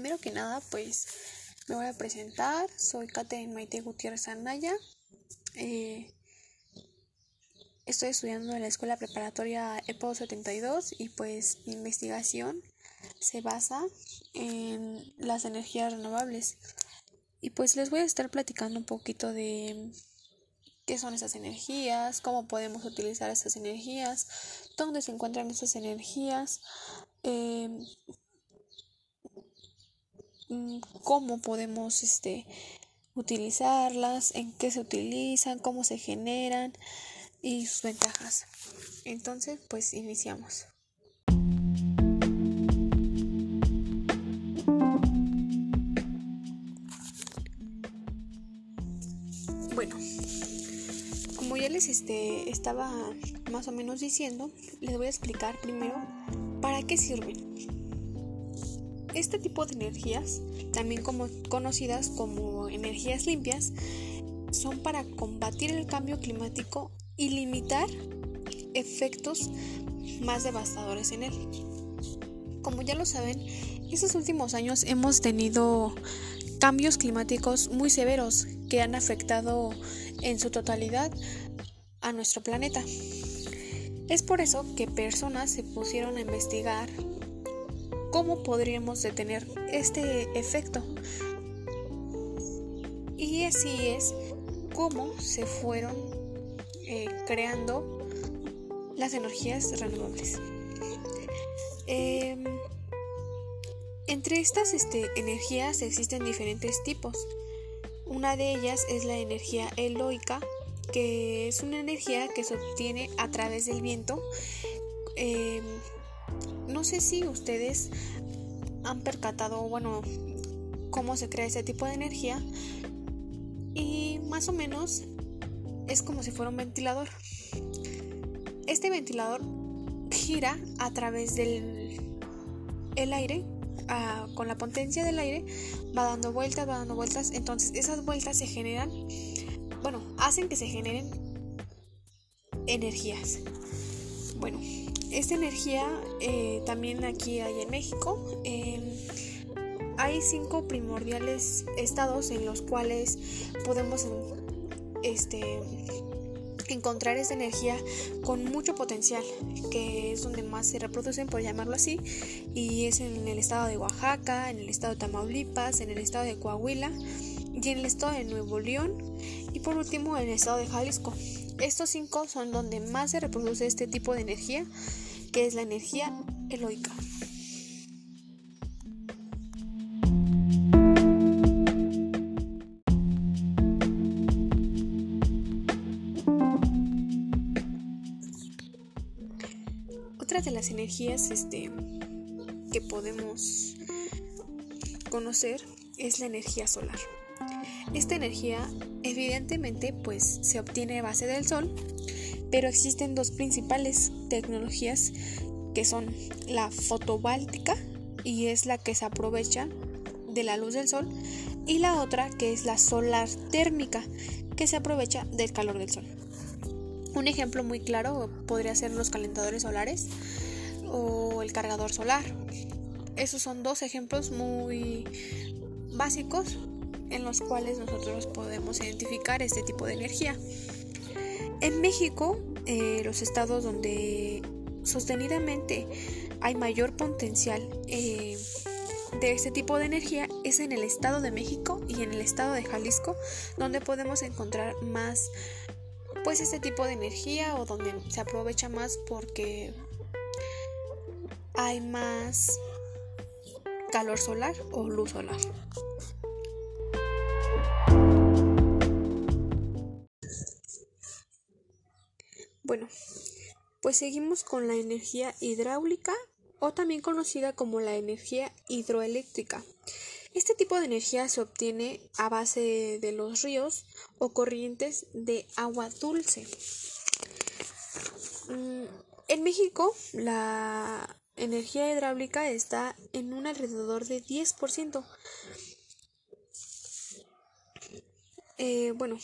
primero que nada, pues me voy a presentar. Soy Catherine Maite Gutiérrez Anaya. Eh, estoy estudiando en la Escuela Preparatoria EPO 72 y pues mi investigación se basa en las energías renovables. Y pues les voy a estar platicando un poquito de qué son esas energías, cómo podemos utilizar esas energías, dónde se encuentran esas energías, eh, cómo podemos este, utilizarlas, en qué se utilizan, cómo se generan y sus ventajas. Entonces, pues iniciamos. Bueno, como ya les este, estaba más o menos diciendo, les voy a explicar primero para qué sirven. Este tipo de energías, también conocidas como energías limpias, son para combatir el cambio climático y limitar efectos más devastadores en él. Como ya lo saben, estos últimos años hemos tenido cambios climáticos muy severos que han afectado en su totalidad a nuestro planeta. Es por eso que personas se pusieron a investigar cómo podríamos detener este efecto. Y así es cómo se fueron eh, creando las energías renovables. Em, entre estas este, energías existen diferentes tipos. Una de ellas es la energía eloica, que es una energía que se obtiene a través del viento. Em, no sé si ustedes han percatado, bueno, cómo se crea ese tipo de energía y más o menos es como si fuera un ventilador. Este ventilador gira a través del el aire, con la potencia del aire, va dando vueltas, va dando vueltas, entonces esas vueltas se generan, bueno, hacen que se generen energías. Bueno, esta energía eh, también aquí hay en México. Em, hay cinco primordiales estados en los cuales podemos este, encontrar esta energía con mucho potencial, que es donde más se reproducen, por llamarlo así, y es en el estado de Oaxaca, en el estado de Tamaulipas, en el estado de Coahuila y en el estado de Nuevo León y por último en el estado de Jalisco. Estos cinco son donde más se reproduce este tipo de energía, que es la energía eloica. Otra de las energías este, que podemos conocer es la energía solar. Esta energía evidentemente pues se obtiene a base del sol, pero existen dos principales tecnologías que son la fotovoltaica y es la que se aprovecha de la luz del sol y la otra que es la solar térmica que se aprovecha del calor del sol. Un ejemplo muy claro podría ser los calentadores solares o el cargador solar. Esos son dos ejemplos muy básicos en los cuales nosotros podemos identificar este tipo de energía. En México, eh, los estados donde sostenidamente hay mayor potencial eh, de este tipo de energía es en el estado de México y en el estado de Jalisco, donde podemos encontrar más pues este tipo de energía o donde se aprovecha más porque hay más calor solar o luz solar. Bueno, pues seguimos con la energía hidráulica o también conocida como la energía hidroeléctrica. Este tipo de energía se obtiene a base de los ríos o corrientes de agua dulce. Mm, en México, la energía hidráulica está en un alrededor de 10%. Eh, bueno,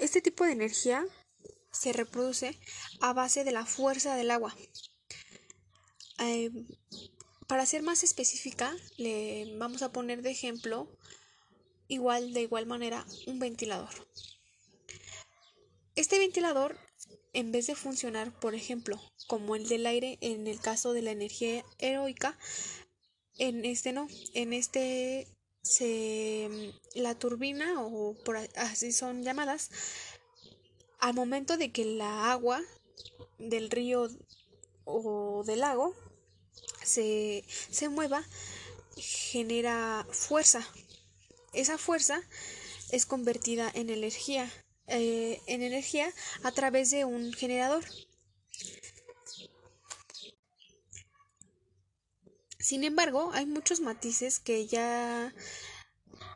este tipo de energía se reproduce a base de la fuerza del agua. Eh, para ser más específica, le vamos a poner de ejemplo, igual de igual manera, un ventilador. Este ventilador, en vez de funcionar, por ejemplo, como el del aire en el caso de la energía heroica, en este no, en este se la turbina o por así son llamadas al momento de que la agua del río o del lago se, se mueva genera fuerza esa fuerza es convertida en energía eh, en energía a través de un generador. Sin embargo, hay muchos matices que ya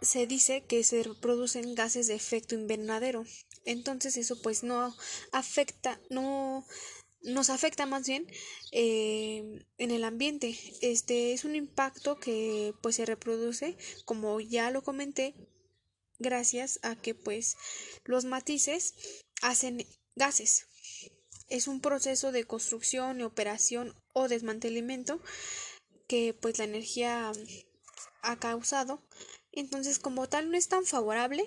se dice que se producen gases de efecto invernadero. Entonces eso pues no afecta, no nos afecta más bien eh, en el ambiente. Este es un impacto que pues se reproduce, como ya lo comenté, gracias a que pues los matices hacen gases. Es un proceso de construcción y operación o desmantelamiento que pues la energía ha causado. Entonces como tal no es tan favorable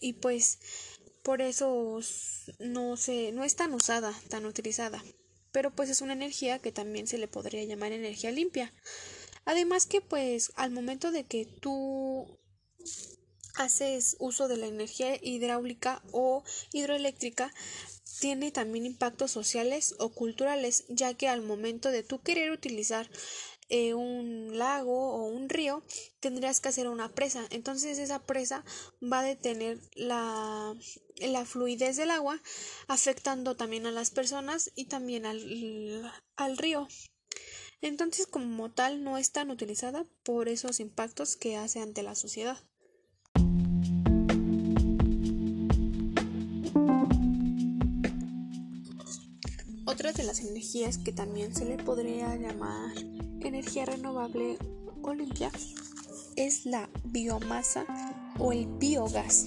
y pues por eso no se no es tan usada, tan utilizada. Pero pues es una energía que también se le podría llamar energía limpia. Además que pues al momento de que tú haces uso de la energía hidráulica o hidroeléctrica, tiene también impactos sociales o culturales, ya que al momento de tú querer utilizar eh, un lago o un río, tendrías que hacer una presa. Entonces esa presa va a detener la, la fluidez del agua, afectando también a las personas y también al, al río. Entonces como tal no es tan utilizada por esos impactos que hace ante la sociedad. Otra de las energías que también se le podría llamar energía renovable o limpia es la biomasa o el biogás.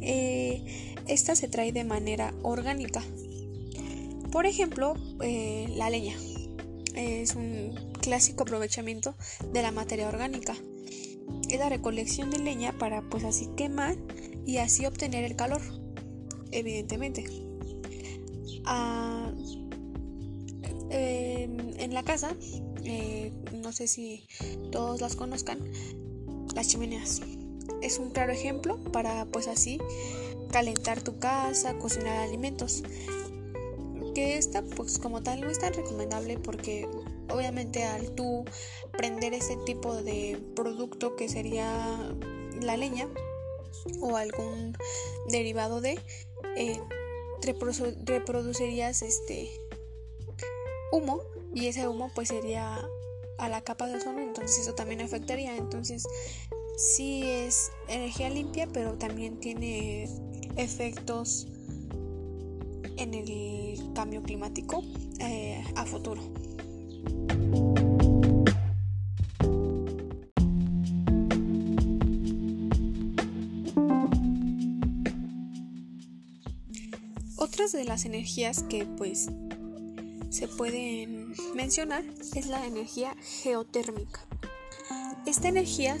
Eh, esta se trae de manera orgánica. Por ejemplo, eh, la leña es un clásico aprovechamiento de la materia orgánica. Es la recolección de leña para pues así quemar y así obtener el calor, evidentemente. Ah, en la casa, eh, no sé si todos las conozcan, las chimeneas. Es un claro ejemplo para pues así calentar tu casa, cocinar alimentos. Que esta pues como tal no es tan recomendable porque obviamente al tú prender ese tipo de producto que sería la leña o algún derivado de eh, reproducirías este humo y ese humo pues sería a la capa de ozono, entonces eso también afectaría. Entonces sí es energía limpia, pero también tiene efectos en el cambio climático eh, a futuro. Otras de las energías que pues se pueden mencionar es la energía geotérmica. Esta energía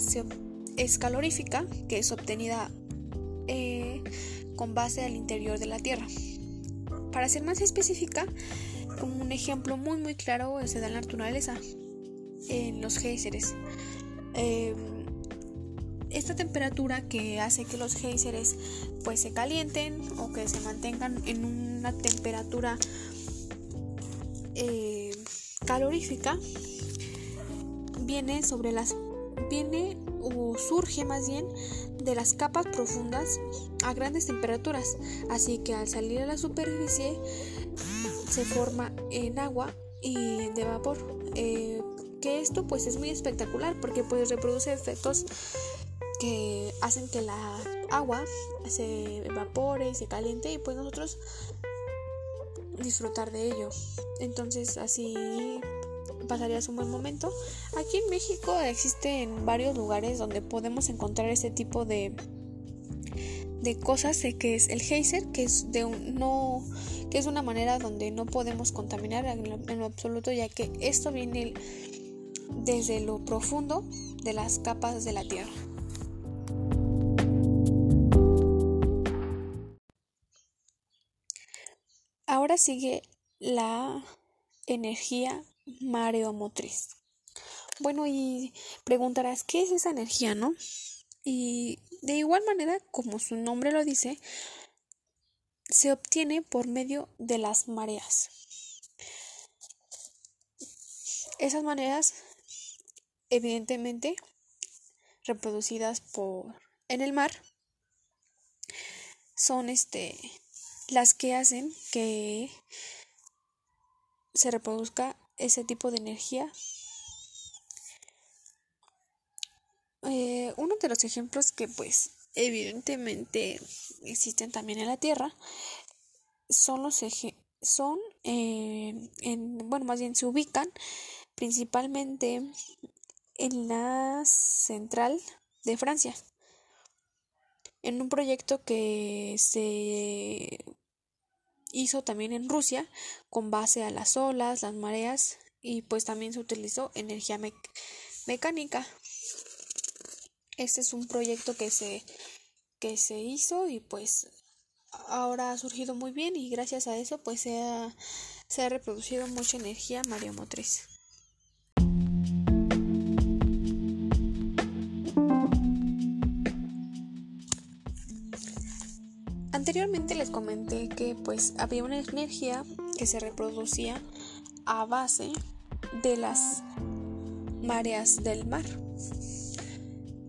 es calorífica, que es obtenida eh, con base al interior de la Tierra. Para ser más específica, como un ejemplo muy muy claro se da en la naturaleza, en los géiseres. Em, esta temperatura que hace que los géiseres pues se calienten o que se mantengan en una temperatura eh, calorífica viene sobre las viene o surge más bien de las capas profundas a grandes temperaturas. Así que al salir a la superficie se forma en agua y de vapor. Eh, que esto pues es muy espectacular porque pues reproduce efectos que hacen que la agua se evapore y se caliente y pues nosotros disfrutar de ello. Entonces así pasarías un buen momento. Aquí en México existen varios lugares donde podemos encontrar este tipo de de cosas que es el geyser que es de un, no que es una manera donde no podemos contaminar en lo, absoluto ya que esto viene desde lo profundo de las capas de la Tierra. Ahora sigue la energía mareomotriz. Bueno, y preguntarás, ¿qué es esa energía, no? Y de igual manera, como su nombre lo dice, se obtiene por medio de las mareas. Esas mareas, evidentemente, reproducidas por en el mar, son este las que hacen que se reproduzca ese tipo de energía. Eh, uno de los ejemplos que pues evidentemente existen también en la Tierra son los son eh, en bueno más bien se ubican principalmente en la central de Francia en un proyecto que se hizo también en Rusia con base a las olas, las mareas y pues también se utilizó energía mecánica. Este es un proyecto que se, que se hizo y pues ahora ha surgido muy bien y gracias a eso pues se ha, se ha reproducido mucha energía mareomotriz. Anteriormente les comenté que pues había una energía que se reproducía a base de las mareas del mar.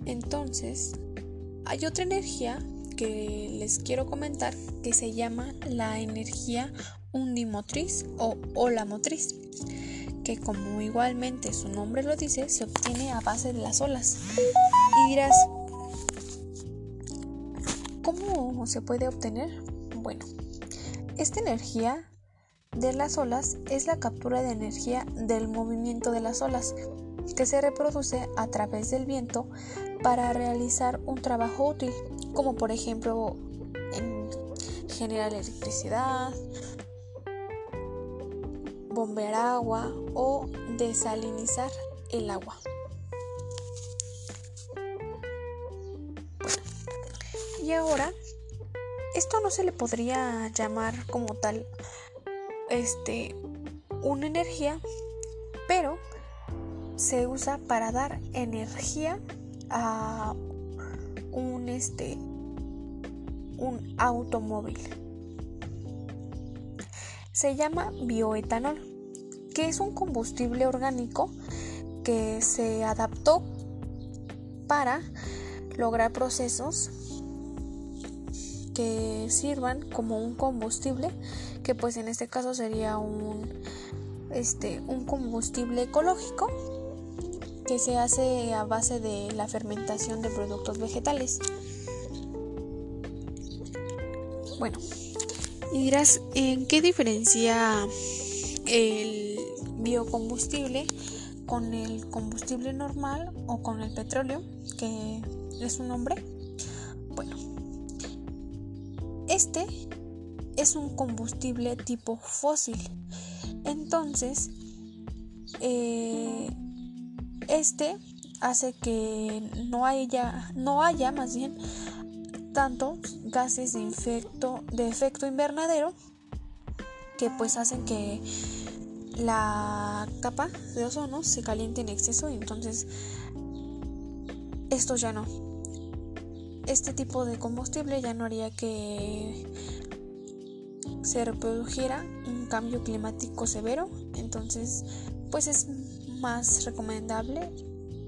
Entonces, hay otra energía que les quiero comentar que se llama la energía undimotriz o ola motriz, que como igualmente su nombre lo dice, se obtiene a base de las olas. Y dirás, ¿Cómo se puede obtener? Bueno, esta energía de las olas es la captura de energía del movimiento de las olas que se reproduce a través del viento para realizar un trabajo útil, como por ejemplo en generar electricidad, bombear agua o desalinizar el agua. Y ahora, esto no se le podría llamar como tal este una energía, pero se usa para dar energía a un este un automóvil. Se llama bioetanol, que es un combustible orgánico que se adaptó para lograr procesos que sirvan como un combustible, que pues en este caso sería un, este, un combustible ecológico que se hace a base de la fermentación de productos vegetales. Bueno, y dirás, ¿en qué diferencia el biocombustible con el combustible normal o con el petróleo, que es un nombre? Este es un combustible tipo fósil. Entonces, eh, este hace que no haya, no haya más bien tantos gases de, de efecto invernadero que pues hacen que la capa de ozono se caliente en exceso y entonces esto ya no este tipo de combustible ya no haría que se reprodujera un cambio climático severo, entonces pues es más recomendable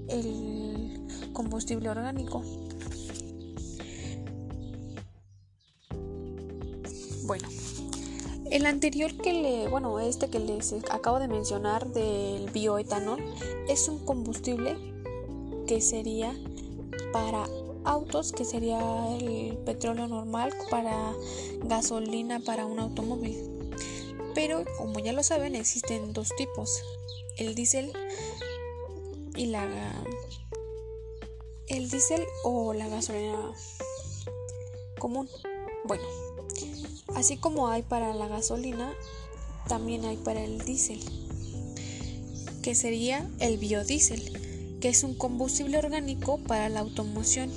el combustible orgánico. Bueno, el anterior que le, bueno, este que les acabo de mencionar del bioetanol es un combustible que sería para autos, que sería el petróleo normal para gasolina para un automóvil. Pero como ya lo saben, existen dos tipos, el diésel y la el diésel o la gasolina común. Bueno, así como hay para la gasolina, también hay para el diésel. que sería el biodiesel, que es un combustible orgánico para la automoción.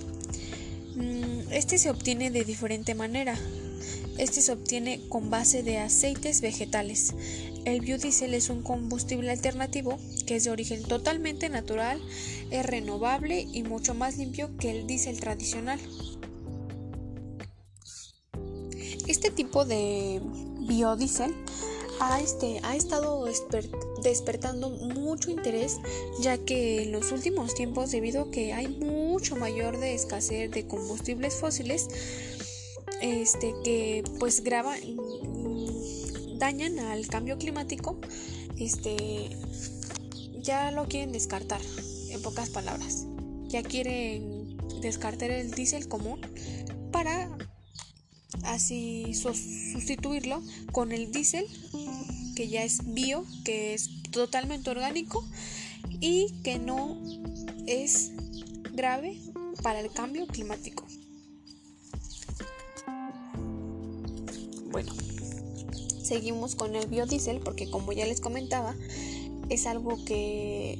Mm, este se obtiene de diferente manera. Este se obtiene con base de aceites vegetales. El biodiesel es un combustible alternativo que es de origen totalmente natural, es renovable y mucho más limpio que el diésel tradicional. Este tipo de biodiesel ha, este, ha estado despertando mucho interés ya que en los últimos tiempos debido a que hay mucho mayor de escasez de combustibles fósiles este que pues graban dañan al cambio climático este ya lo quieren descartar en pocas palabras. Ya quieren descartar el diésel común así sustituirlo con el diésel que ya es bio, que es totalmente orgánico y que no es grave para el cambio climático. Bueno, seguimos con el biodiesel porque como ya les comentaba, es algo que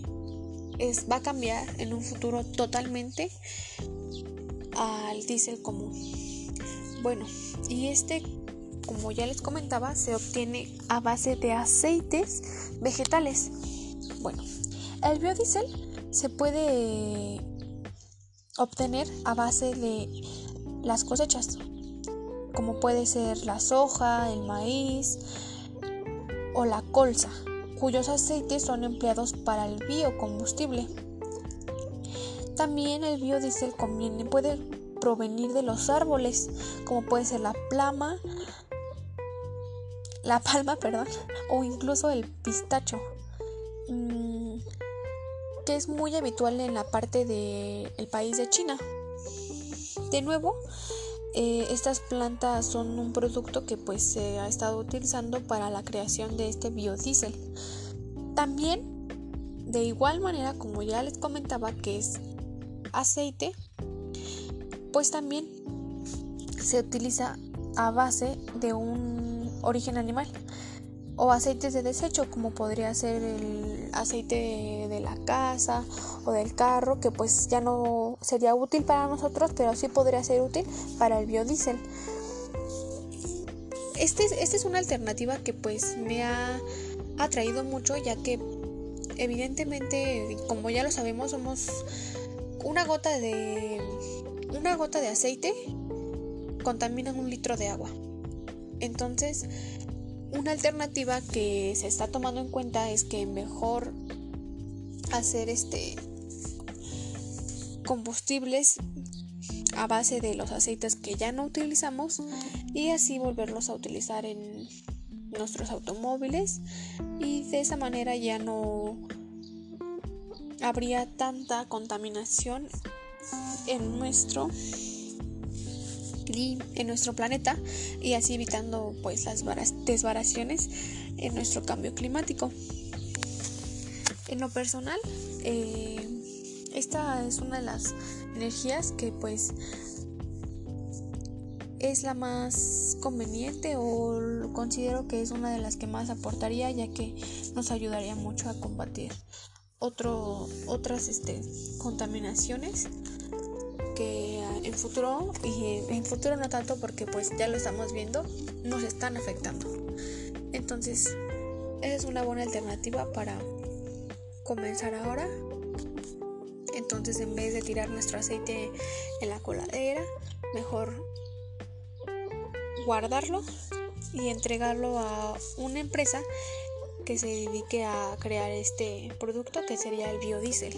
es, va a cambiar en un futuro totalmente al diésel común. Bueno, y este, como ya les comentaba, se obtiene a base de aceites vegetales. Bueno, el biodiesel se puede obtener a base de las cosechas, como puede ser la soja, el maíz o la colza, cuyos aceites son empleados para el biocombustible. También el biodiesel conviene, puede provenir de los árboles, como puede ser la plama, la palma, perdón, o incluso el pistacho, mm, que es muy habitual en la parte del país de China. De nuevo, eh, estas plantas son un producto que pues se ha estado utilizando para la creación de este biodiesel. También, de igual manera como ya les comentaba que es aceite, pues también se utiliza a base de un origen animal o aceites de desecho como podría ser el aceite de la casa o del carro que pues ya no sería útil para nosotros pero sí podría ser útil para el biodiesel. Este, esta es una alternativa que pues me ha atraído mucho ya que evidentemente como ya lo sabemos somos una gota de una gota de aceite contamina un litro de agua. Entonces, una alternativa que se está tomando en cuenta es que mejor hacer este combustibles a base de los aceites que ya no utilizamos y así volverlos a utilizar en nuestros automóviles y de esa manera ya no habría tanta contaminación en nuestro en nuestro planeta y así evitando pues las desvaraciones en nuestro cambio climático. En lo personal, eh, esta es una de las energías que pues es la más conveniente o considero que es una de las que más aportaría ya que nos ayudaría mucho a combatir otro, otras este, contaminaciones que en futuro y en futuro no tanto porque pues ya lo estamos viendo nos están afectando. Entonces es una buena alternativa para comenzar ahora. Entonces en vez de tirar nuestro aceite en la coladera mejor guardarlo y entregarlo a una empresa que se dedique a crear este producto que sería el biodiesel.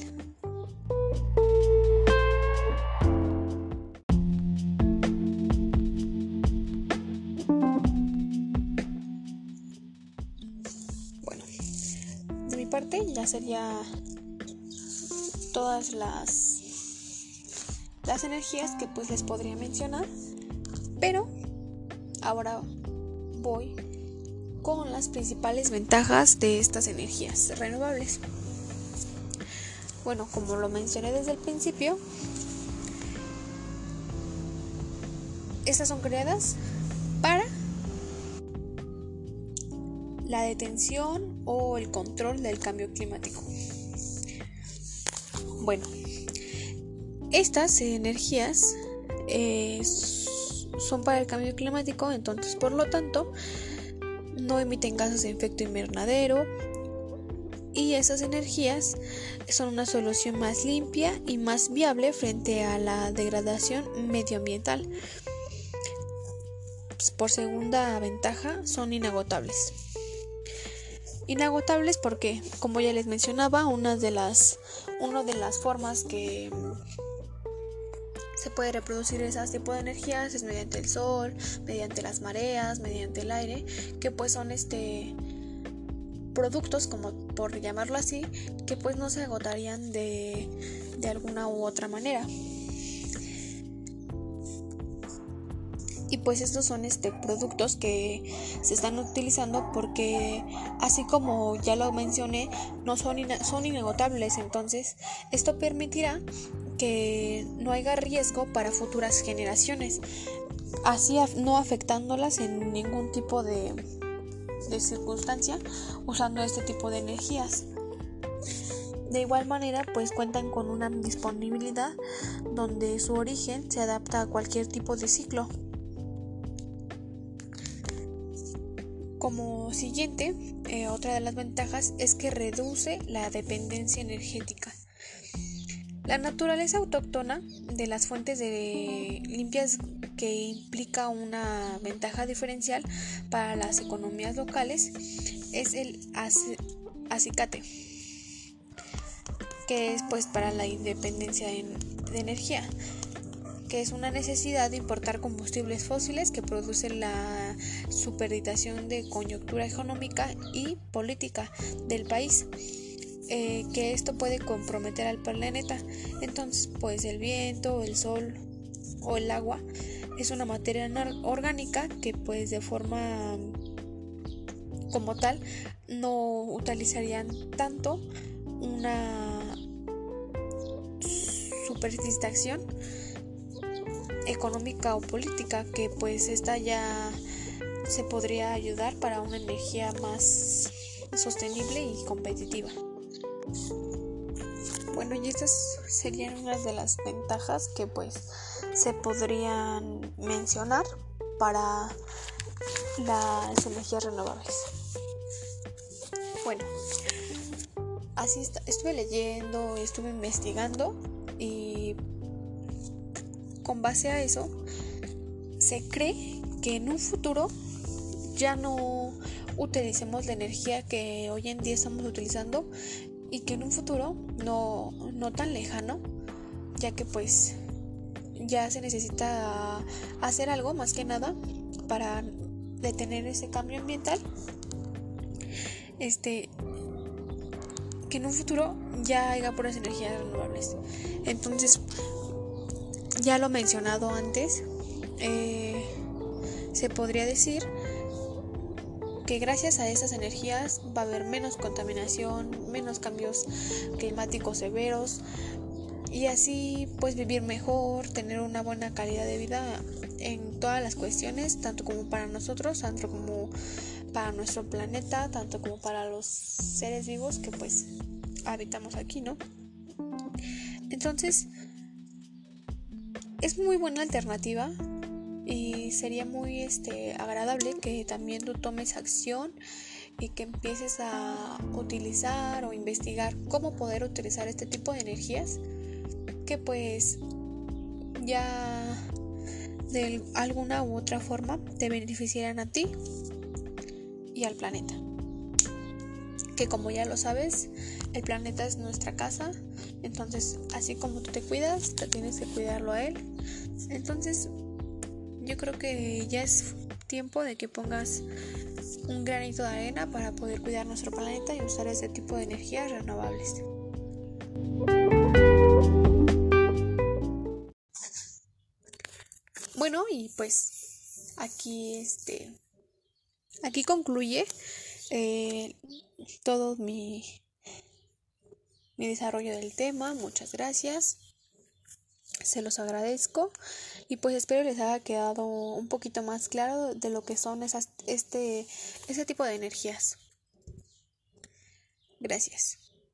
Bueno, de mi parte ya sería todas las las energías que pues les podría mencionar, pero ahora voy con las principales ventajas de estas energías renovables. Bueno, como lo mencioné desde el principio, estas son creadas para la detención o el control del cambio climático. Bueno, estas energías eh, son para el cambio climático, entonces por lo tanto no emiten gases de efecto invernadero y esas energías son una solución más limpia y más viable frente a la degradación medioambiental. Pues, por segunda ventaja, son inagotables. Inagotables porque, como ya les mencionaba, una de las, una de las formas que se puede reproducir ese tipo de energías es mediante el sol, mediante las mareas, mediante el aire, que pues son este productos, como por llamarlo así, que pues no se agotarían de, de alguna u otra manera. Y pues estos son este productos que se están utilizando porque así como ya lo mencioné no son, son inagotables entonces esto permitirá que no haya riesgo para futuras generaciones, así no afectándolas en ningún tipo de, de circunstancia usando este tipo de energías. De igual manera, pues cuentan con una disponibilidad donde su origen se adapta a cualquier tipo de ciclo. Como siguiente, eh, otra de las ventajas es que reduce la dependencia energética. La naturaleza autóctona de las fuentes de limpias que implica una ventaja diferencial para las economías locales es el acicate, que es pues para la independencia de, de energía, que es una necesidad de importar combustibles fósiles que produce la superditación de coyuntura económica y política del país eh, que esto puede comprometer al planeta. Entonces, pues el viento, el sol o el agua es una materia orgánica que pues de forma como tal no utilizarían tanto una superstición económica o política que pues esta ya se podría ayudar para una energía más sostenible y competitiva. Bueno, y estas serían unas de las ventajas que pues se podrían mencionar para las energías renovables. Bueno, así estuve leyendo, estuve investigando y con base a eso se cree que en un futuro ya no utilicemos la energía que hoy en día estamos utilizando y que en un futuro no, no tan lejano, ya que pues ya se necesita hacer algo más que nada para detener ese cambio ambiental. Este que en un futuro ya haya puras energías renovables. Entonces, ya lo mencionado antes, eh, se podría decir que gracias a esas energías va a haber menos contaminación, menos cambios climáticos severos y así pues vivir mejor, tener una buena calidad de vida en todas las cuestiones, tanto como para nosotros, tanto como para nuestro planeta, tanto como para los seres vivos que pues habitamos aquí, ¿no? Entonces, es muy buena alternativa y sería muy este, agradable que también tú tomes acción y que empieces a utilizar o investigar cómo poder utilizar este tipo de energías que pues ya de alguna u otra forma te beneficiarán a ti y al planeta. Que como ya lo sabes, el planeta es nuestra casa, entonces así como tú te cuidas, te tienes que cuidarlo a él. Entonces yo creo que ya es tiempo de que pongas un granito de arena para poder cuidar nuestro planeta y usar ese tipo de energías renovables. Bueno, y pues aquí este aquí concluye eh, todo mi, mi desarrollo del tema. Muchas gracias. Se los agradezco y pues espero les haya quedado un poquito más claro de lo que son esas, este, ese tipo de energías. Gracias.